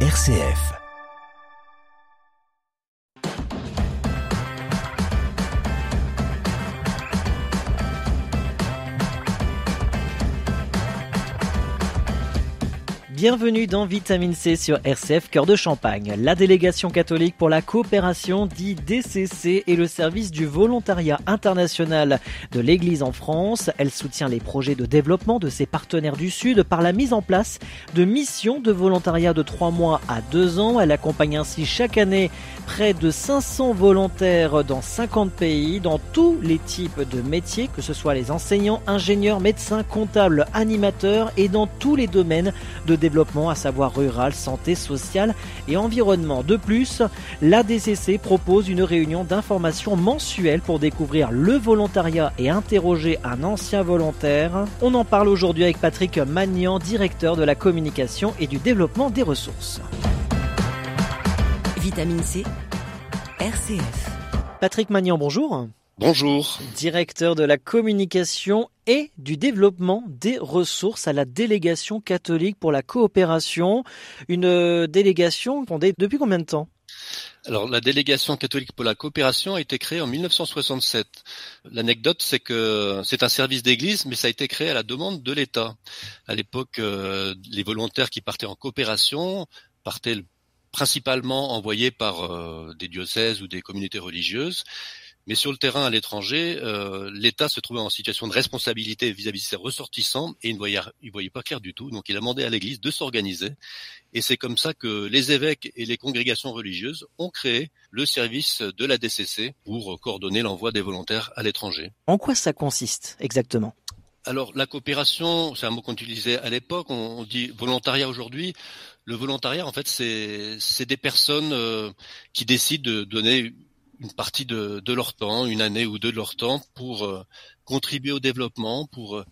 RCF. Bienvenue dans Vitamine C sur RCF Cœur de Champagne. La délégation catholique pour la coopération dit DCC est le service du volontariat international de l'Église en France. Elle soutient les projets de développement de ses partenaires du Sud par la mise en place de missions de volontariat de 3 mois à 2 ans. Elle accompagne ainsi chaque année près de 500 volontaires dans 50 pays, dans tous les types de métiers, que ce soit les enseignants, ingénieurs, médecins, comptables, animateurs et dans tous les domaines de développement développement, à savoir rural, santé, sociale et environnement. De plus, l'ADCC propose une réunion d'information mensuelle pour découvrir le volontariat et interroger un ancien volontaire. On en parle aujourd'hui avec Patrick Magnan, directeur de la communication et du développement des ressources. Vitamine C, RCF. Patrick Magnan, bonjour. Bonjour. Directeur de la communication et du développement des ressources à la délégation catholique pour la coopération. Une euh, délégation fondée depuis combien de temps? Alors, la délégation catholique pour la coopération a été créée en 1967. L'anecdote, c'est que c'est un service d'église, mais ça a été créé à la demande de l'État. À l'époque, euh, les volontaires qui partaient en coopération partaient principalement envoyés par euh, des diocèses ou des communautés religieuses. Mais sur le terrain à l'étranger, euh, l'État se trouvait en situation de responsabilité vis-à-vis de ses ressortissants et il ne voyait, il voyait pas clair du tout. Donc il a demandé à l'Église de s'organiser. Et c'est comme ça que les évêques et les congrégations religieuses ont créé le service de la DCC pour coordonner l'envoi des volontaires à l'étranger. En quoi ça consiste exactement? Alors la coopération, c'est un mot qu'on utilisait à l'époque, on, dit volontariat aujourd'hui. Le volontariat, en fait, c'est des personnes euh, qui décident de donner une partie de, de, leur temps, une année ou deux de leur temps pour euh, contribuer au développement, pour euh,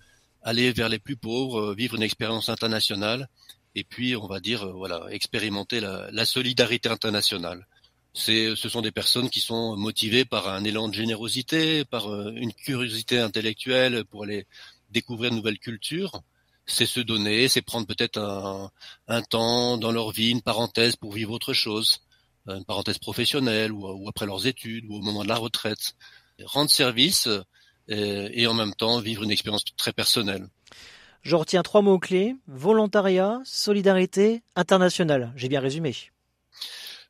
aller vers les plus pauvres, euh, vivre une expérience internationale et puis on va dire voilà expérimenter la, la solidarité internationale. C'est, ce sont des personnes qui sont motivées par un élan de générosité, par une curiosité intellectuelle pour aller découvrir de nouvelles cultures. C'est se donner, c'est prendre peut-être un, un temps dans leur vie, une parenthèse pour vivre autre chose une parenthèse professionnelle ou, après leurs études ou au moment de la retraite. Rendre service euh, et, en même temps vivre une expérience très personnelle. Je retiens trois mots-clés, volontariat, solidarité, internationale. J'ai bien résumé.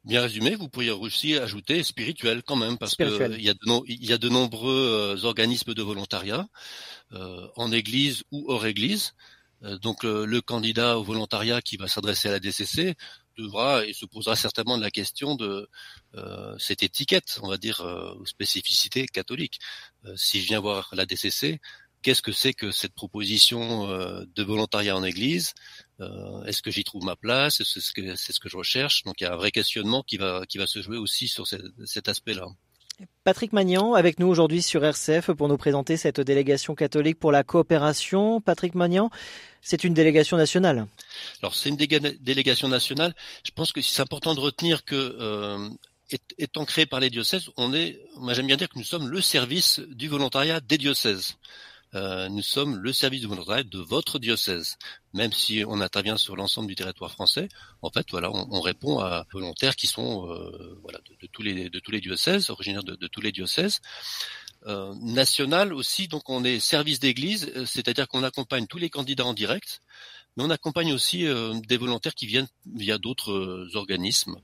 Bien résumé, vous pourriez aussi ajouter spirituel quand même, parce qu'il y, a de il y a de nombreux euh, organismes de volontariat, euh, en église ou hors église. donc le candidat au volontariat qui va s'adresser à la DCC devra et se posera certainement la question de euh, cette étiquette, on va dire, euh, spécificité catholique. Euh, si je viens voir la DCC, qu'est-ce que c'est que cette proposition euh, de volontariat en Église? Est-ce que j'y trouve ma place? C'est ce que c'est ce que je recherche? Donc il y a un vrai questionnement qui va qui va se jouer aussi sur cet aspect-là. Patrick Magnan avec nous aujourd'hui sur RCF pour nous présenter cette délégation catholique pour la coopération. Patrick Magnan, c'est une délégation nationale. Alors c'est une délégation nationale. Je pense que c'est important de retenir que euh, étant créé par les diocèses, on est, moi j'aime bien dire que nous sommes le service du volontariat des diocèses. Euh, nous sommes le service de volontariat de votre diocèse. Même si on intervient sur l'ensemble du territoire français, en fait, voilà, on, répond à volontaires qui sont euh, de, tous les, de diocèses, originaires de, tous les diocèses. Euh, national aussi, donc on est service d'église, c'est-à-dire qu'on accompagne tous les candidats en direct, mais on accompagne aussi des volontaires qui viennent via d'autres organismes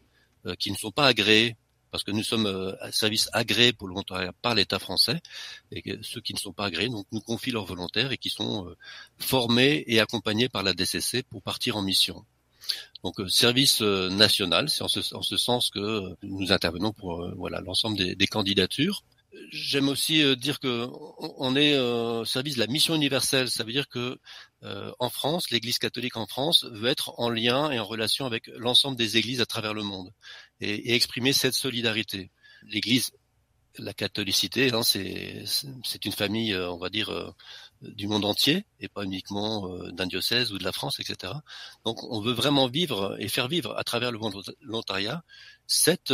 qui ne sont pas agréés parce que nous sommes euh, un service agréé pour le volontariat par l'État français, et ceux qui ne sont pas agréés nous confient leurs volontaires et qui sont euh, formés et accompagnés par la DCC pour partir en mission. Donc euh, service national, c'est en ce, sens que nous intervenons pour voilà l'ensemble des, candidatures. J'aime aussi dire que on est au service de la mission universelle. Ça veut dire que en France, l'Église catholique en France veut être en lien et en relation avec l'ensemble des églises à travers le monde et, exprimer cette solidarité. L'Église, la catholicité, hein, c'est une famille, euh, on va dire, euh, du monde entier et pas uniquement euh, d'un diocèse ou de la France, etc. Donc, on veut vraiment vivre et faire vivre à travers le volontariat cette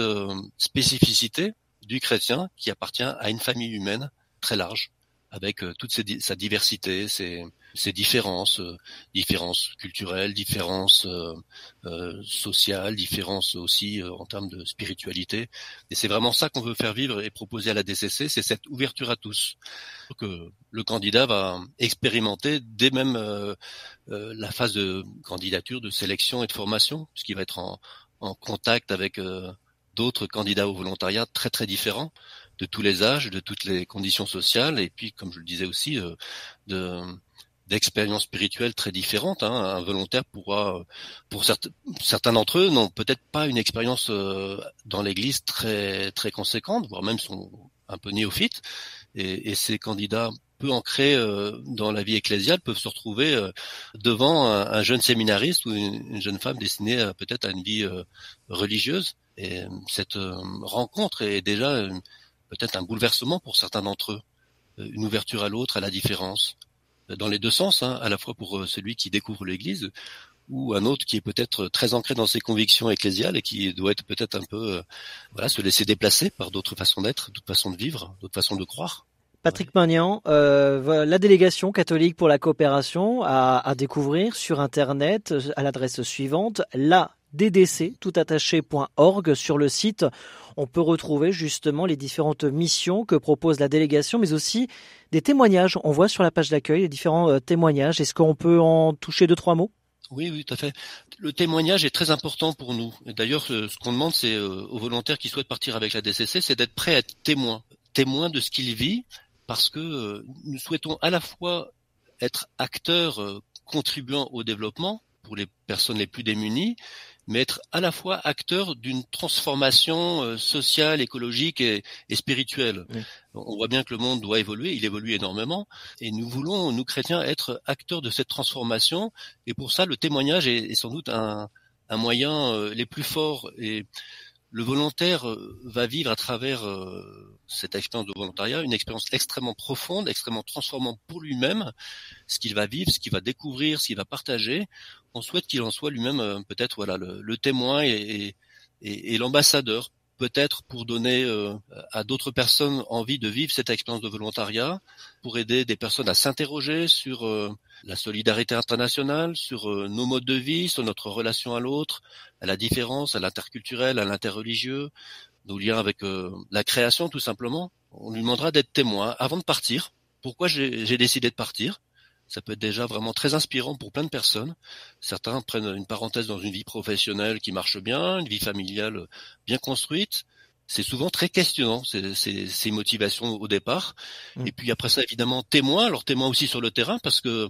spécificité du chrétien qui appartient à une famille humaine très large. avec toute sa diversité, ses, ses différences, différences culturelles, différences sociales, différences aussi en termes de spiritualité. Et c'est vraiment ça qu'on veut faire vivre et proposer à la DCC, c'est cette ouverture à tous. Que le candidat va expérimenter dès même la phase de candidature, de sélection et de formation, puisqu'il va être en, en contact avec d'autres candidats au volontariat très très différents de tous les âges, de toutes les conditions sociales, et puis comme je le disais aussi, euh, de d'expériences spirituelles très différentes. Hein. Un volontaire pourra, pour certains, d'entre eux, n'ont peut-être pas une expérience euh, dans l'Église très très conséquente, voire même sont un peu néophytes. Et, et ces candidats peu ancrés euh, dans la vie ecclésiale peuvent se retrouver devant un, jeune séminariste ou une, une jeune femme destinée peut-être à une vie religieuse. Et cette rencontre est déjà peut-être un bouleversement pour certains d'entre eux, euh, une ouverture à l'autre, à la différence, euh, dans les deux sens, hein, à la fois pour euh, celui qui découvre l'Église ou un autre qui est peut-être très ancré dans ses convictions ecclésiales et qui doit être peut-être un peu, voilà, se laisser déplacer par d'autres façons d'être, d'autres façons de vivre, d'autres façons de croire. Patrick Magnan, euh, la délégation catholique pour la coopération à, à découvrir sur Internet à l'adresse suivante, la ddc toutattaché.org sur le site. On peut retrouver justement les différentes missions que propose la délégation, mais aussi des témoignages. On voit sur la page d'accueil les différents euh, témoignages. Est-ce qu'on peut en toucher deux, trois mots? Oui, oui, tout à fait. Le témoignage est très important pour nous. D'ailleurs, ce qu'on demande, c'est euh, aux volontaires qui souhaitent partir avec la DCC, c'est d'être prêts à être témoins, témoins de ce qu'il vit, parce que euh, nous souhaitons à la fois être acteurs contribuant au développement pour les personnes les plus démunies, mais être à la fois acteur d'une transformation euh, sociale, écologique et, spirituelle. On voit bien que le monde doit évoluer, il évolue énormément, et nous voulons, nous chrétiens, être acteurs de cette transformation, et pour ça, le témoignage est, sans doute un, un moyen euh, les plus forts et le volontaire euh, va vivre à travers cette expérience de volontariat une expérience extrêmement profonde, extrêmement transformante pour lui-même, ce qu'il va vivre, ce qu'il va découvrir, ce qu'il va partager. On souhaite qu'il en soit lui-même euh, peut-être voilà le, témoin et, l'ambassadeur peut-être pour donner euh, à d'autres personnes envie de vivre cette expérience de volontariat, pour aider des personnes à s'interroger sur euh, la solidarité internationale, sur nos modes de vie, sur notre relation à l'autre, à la différence, à l'interculturel, à l'interreligieux, nos liens avec la création tout simplement. On lui demandera d'être témoin avant de partir. Pourquoi j'ai décidé de partir? Ça peut être déjà vraiment très inspirant pour plein de personnes. Certains prennent une parenthèse dans une vie professionnelle qui marche bien, une vie familiale bien construite. C'est souvent très questionnant ces, ces, motivations au départ. Mmh. Et puis après ça, évidemment, témoin. Alors témoin aussi sur le terrain parce que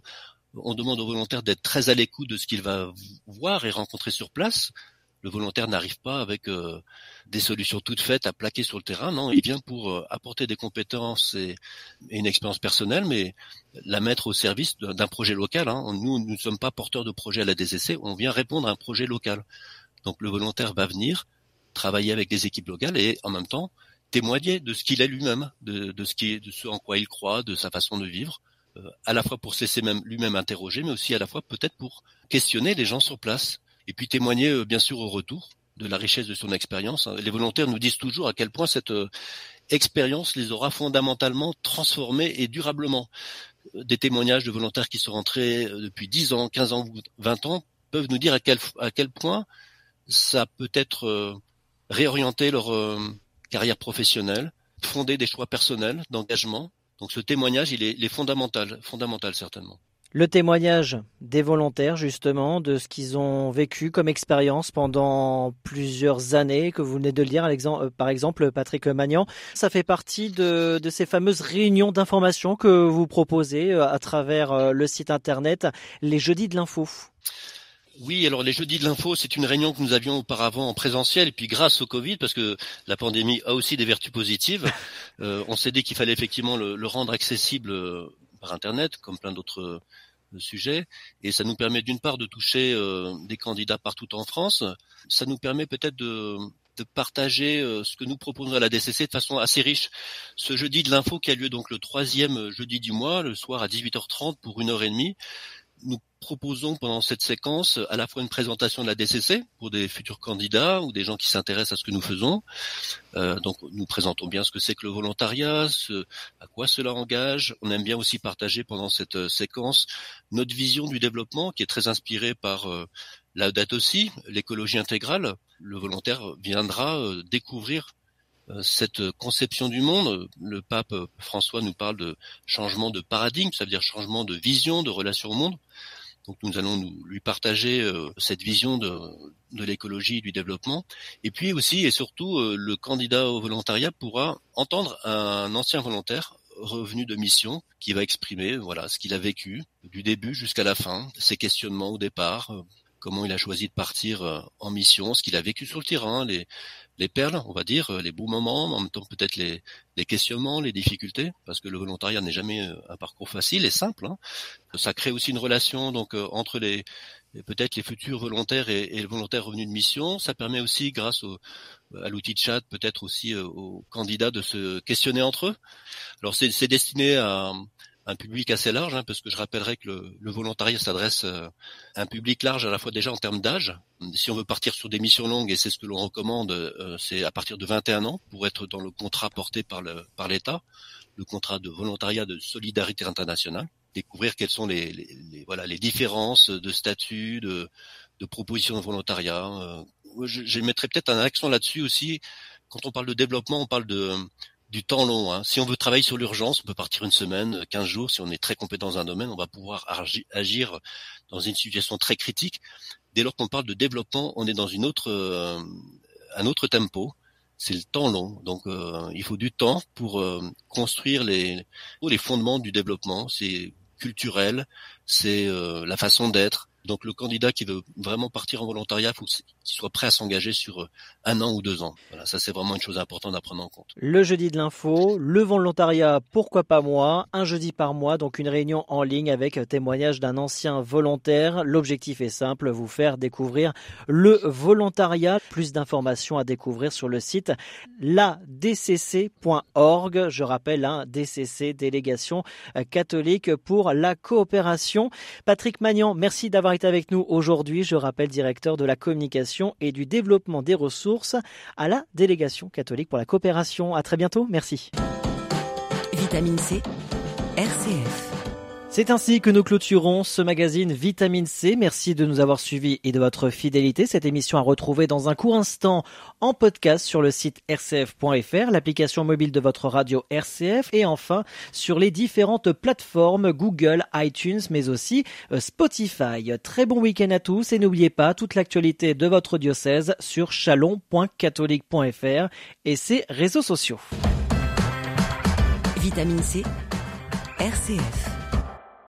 on demande aux volontaires d'être très à l'écoute de ce qu'il va voir et rencontrer sur place le volontaire n'arrive pas avec euh, des solutions toutes faites à plaquer sur le terrain. Non, il vient pour euh, apporter des compétences et, une expérience personnelle, mais la mettre au service d'un projet local. Hein. Nous, ne sommes pas porteurs de projet à la DCC, on vient répondre à un projet local. Donc le volontaire va venir travailler avec des équipes locales et en même temps témoigner de ce qu'il est lui-même, de, ce qui de ce en quoi il croit, de sa façon de vivre, euh, à la fois pour même lui-même interroger, mais aussi à la fois peut-être pour questionner les gens sur place et puis témoigner euh, bien sûr au retour de la richesse de son expérience. Les volontaires nous disent toujours à quel point cette euh, expérience les aura fondamentalement transformés et durablement. Euh, des témoignages de volontaires qui sont rentrés depuis 10 ans, 15 ans, 20 ans peuvent nous dire à quel, point ça peut être réorienter leur carrière professionnelle, fonder des choix personnels, d'engagement. Donc ce témoignage, est, il est fondamental, fondamental certainement le témoignage des volontaires, justement, de ce qu'ils ont vécu comme expérience pendant plusieurs années, que vous venez de le dire, euh, par exemple, Patrick Magnan. Ça fait partie de, ces fameuses réunions d'information que vous proposez euh, à travers euh, le site internet, les jeudis de l'info. Oui, alors les jeudis de l'info, c'est une réunion que nous avions auparavant en présentiel, et puis grâce au Covid, parce que la pandémie a aussi des vertus positives, on s'est dit qu'il fallait effectivement le, rendre accessible par Internet, comme plein d'autres sujet et ça nous permet d'une part de toucher euh, des candidats partout en France. Ça nous permet peut-être de, partager euh, ce que nous proposons à la DCC de façon assez riche. Ce jeudi de l'info qui a lieu donc le troisième jeudi du mois, le soir à 18h30 pour une heure et demie, nous proposons pendant cette séquence à la fois une présentation de la DCC pour des futurs candidats ou des gens qui s'intéressent à ce que nous faisons. Euh, donc nous présentons bien ce que c'est que le volontariat, ce, à quoi cela engage. On aime bien aussi partager pendant cette euh, séquence notre vision du développement qui est très inspirée par euh, la date aussi, l'écologie intégrale. Le volontaire viendra euh, découvrir euh, cette conception du monde. Le pape François nous parle de changement de paradigme, ça veut dire changement de vision, de relation au monde. Donc nous allons nous, lui partager euh, cette vision de, de l'écologie et du développement. Et puis aussi et surtout, euh, le candidat au volontariat pourra entendre un ancien volontaire revenu de mission qui va exprimer voilà ce qu'il a vécu du début jusqu'à la fin, ses questionnements au départ, comment il a choisi de partir euh, en mission, ce qu'il a vécu sur le terrain, les, les perles, on va dire, euh, les beaux moments, en même temps peut-être les, les questionnements, les difficultés, parce que le volontariat n'est jamais euh, un parcours facile et simple. Hein. Ça crée aussi une relation donc entre les peut-être les futurs volontaires et, et, le volontaire revenu de mission. Ça permet aussi, grâce au, à l'outil de chat, peut-être aussi aux candidats de se questionner entre eux. Alors c'est destiné à, un public assez large, hein, parce que je rappellerai que le, le volontariat s'adresse euh, à un public large à la fois déjà en termes d'âge. Si on veut partir sur des missions longues, et c'est ce que l'on recommande, euh, c'est à partir de 21 ans pour être dans le contrat porté par le par l'État, le contrat de volontariat de solidarité internationale, découvrir quelles sont les, les, les voilà les différences de statut, de, de propositions de volontariat. Euh, je, je mettrais peut-être un accent là-dessus aussi. Quand on parle de développement, on parle de du temps long. Hein. Si on veut travailler sur l'urgence, on peut partir une semaine, 15 jours. Si on est très compétent dans un domaine, on va pouvoir agir dans une situation très critique. Dès lors qu'on parle de développement, on est dans une autre, euh, un autre tempo. C'est le temps long. Donc, euh, il faut du temps pour euh, construire les, les fondements du développement. C'est culturel, c'est la façon d'être, donc le candidat qui veut vraiment partir en volontariat, faut qu'il soit prêt à s'engager sur euh, un an ou deux ans. Voilà, ça c'est vraiment une chose importante à prendre en compte. Le jeudi de l'info, le volontariat, pourquoi pas moi, un jeudi par mois, donc une réunion en ligne avec témoignage d'un ancien volontaire. L'objectif est simple, vous faire découvrir le volontariat. Plus d'informations à découvrir sur le site ladcc.org. Je rappelle, un hein, DCC, délégation euh, catholique pour la coopération. Patrick Magnan, merci d'avoir est avec nous aujourd'hui. Je rappelle directeur de la communication et du développement des ressources à la délégation catholique pour la coopération. À très bientôt. Merci. Vitamine C, RCF. C'est ainsi que nous clôturons ce magazine Vitamine C. Merci de nous avoir suivis et de votre fidélité. Cette émission à retrouver dans un court instant en podcast sur le site rcf.fr, l'application mobile de votre radio RCF et enfin sur les différentes plateformes Google, iTunes mais aussi euh, Spotify. Très bon week-end à tous et n'oubliez pas toute l'actualité de votre diocèse sur chalon.catholique.fr et ses réseaux sociaux. Vitamine C, RCF.